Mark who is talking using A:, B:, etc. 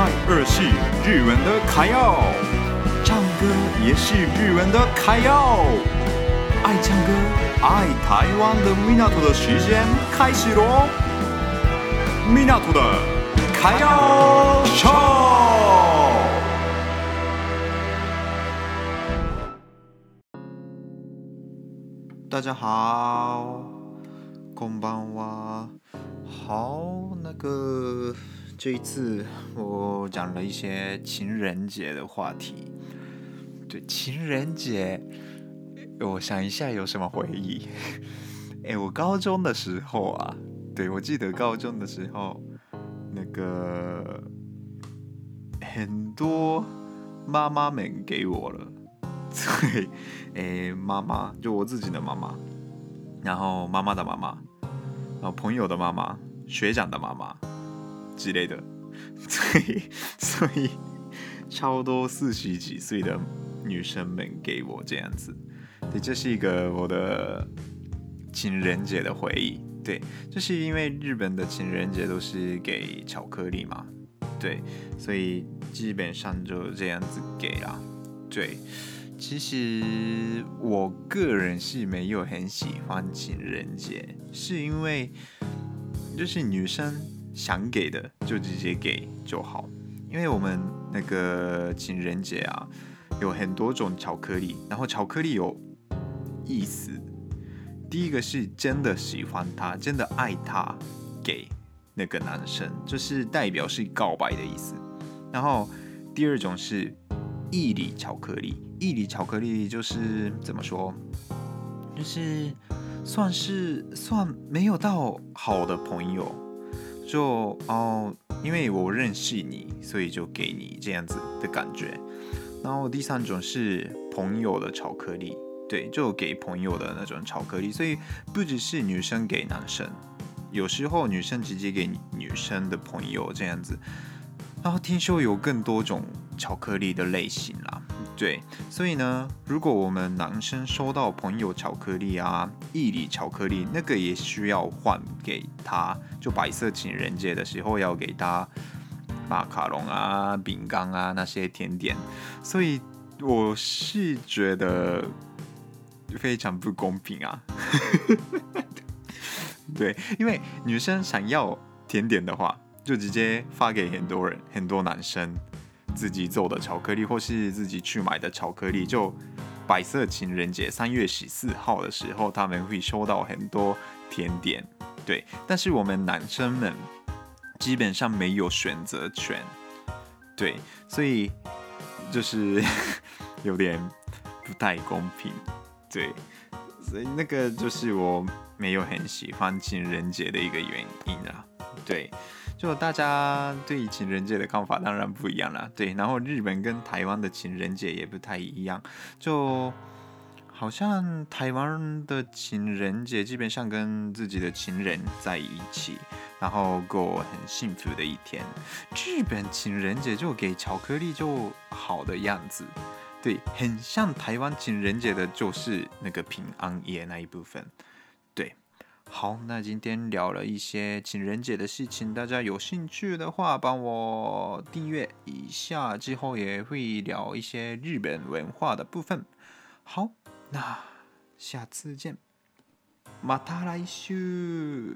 A: 拜二是日文的卡耀，唱歌也是日文的卡耀。爱唱歌、爱台湾的米纳图的时间开始喽！米纳图的卡耀唱。大家好，こんばんは。好，那个 这一次我讲了一些情人节的话题。对，情人节。我想一下有什么回忆？哎，我高中的时候啊，对，我记得高中的时候，那个很多妈妈们给我了，对，哎，妈妈就我自己的妈妈，然后妈妈的妈妈，然后朋友的妈妈，学长的妈妈之类的，所以，所以超多四十几岁的女生们给我这样子。对，这是一个我的情人节的回忆。对，就是因为日本的情人节都是给巧克力嘛，对，所以基本上就这样子给啦。对，其实我个人是没有很喜欢情人节，是因为就是女生想给的就直接给就好，因为我们那个情人节啊，有很多种巧克力，然后巧克力有。意思，第一个是真的喜欢他，真的爱他，给那个男生，就是代表是告白的意思。然后第二种是义理巧克力，义理巧克力就是怎么说，就是算是算没有到好的朋友，就哦，因为我认识你，所以就给你这样子的感觉。然后第三种是朋友的巧克力。对，就给朋友的那种巧克力，所以不只是女生给男生，有时候女生直接给女生的朋友这样子。然后听说有更多种巧克力的类型啦，对，所以呢，如果我们男生收到朋友巧克力啊、义理巧克力，那个也需要换给他，就白色情人节的时候要给他马卡龙啊、饼干啊那些甜点，所以我是觉得。非常不公平啊！对，因为女生想要甜点的话，就直接发给很多人，很多男生自己做的巧克力，或是自己去买的巧克力。就白色情人节三月十四号的时候，他们会收到很多甜点。对，但是我们男生们基本上没有选择权。对，所以就是有点不太公平。对，所以那个就是我没有很喜欢情人节的一个原因啊。对，就大家对情人节的看法当然不一样啦。对，然后日本跟台湾的情人节也不太一样，就好像台湾的情人节基本上跟自己的情人在一起，然后过很幸福的一天。日本情人节就给巧克力就好的样子。对，很像台湾情人节的，就是那个平安夜那一部分。对，好，那今天聊了一些情人节的事情，大家有兴趣的话，帮我订阅一下，之后也会聊一些日本文化的部分。好，那下次见，また来週。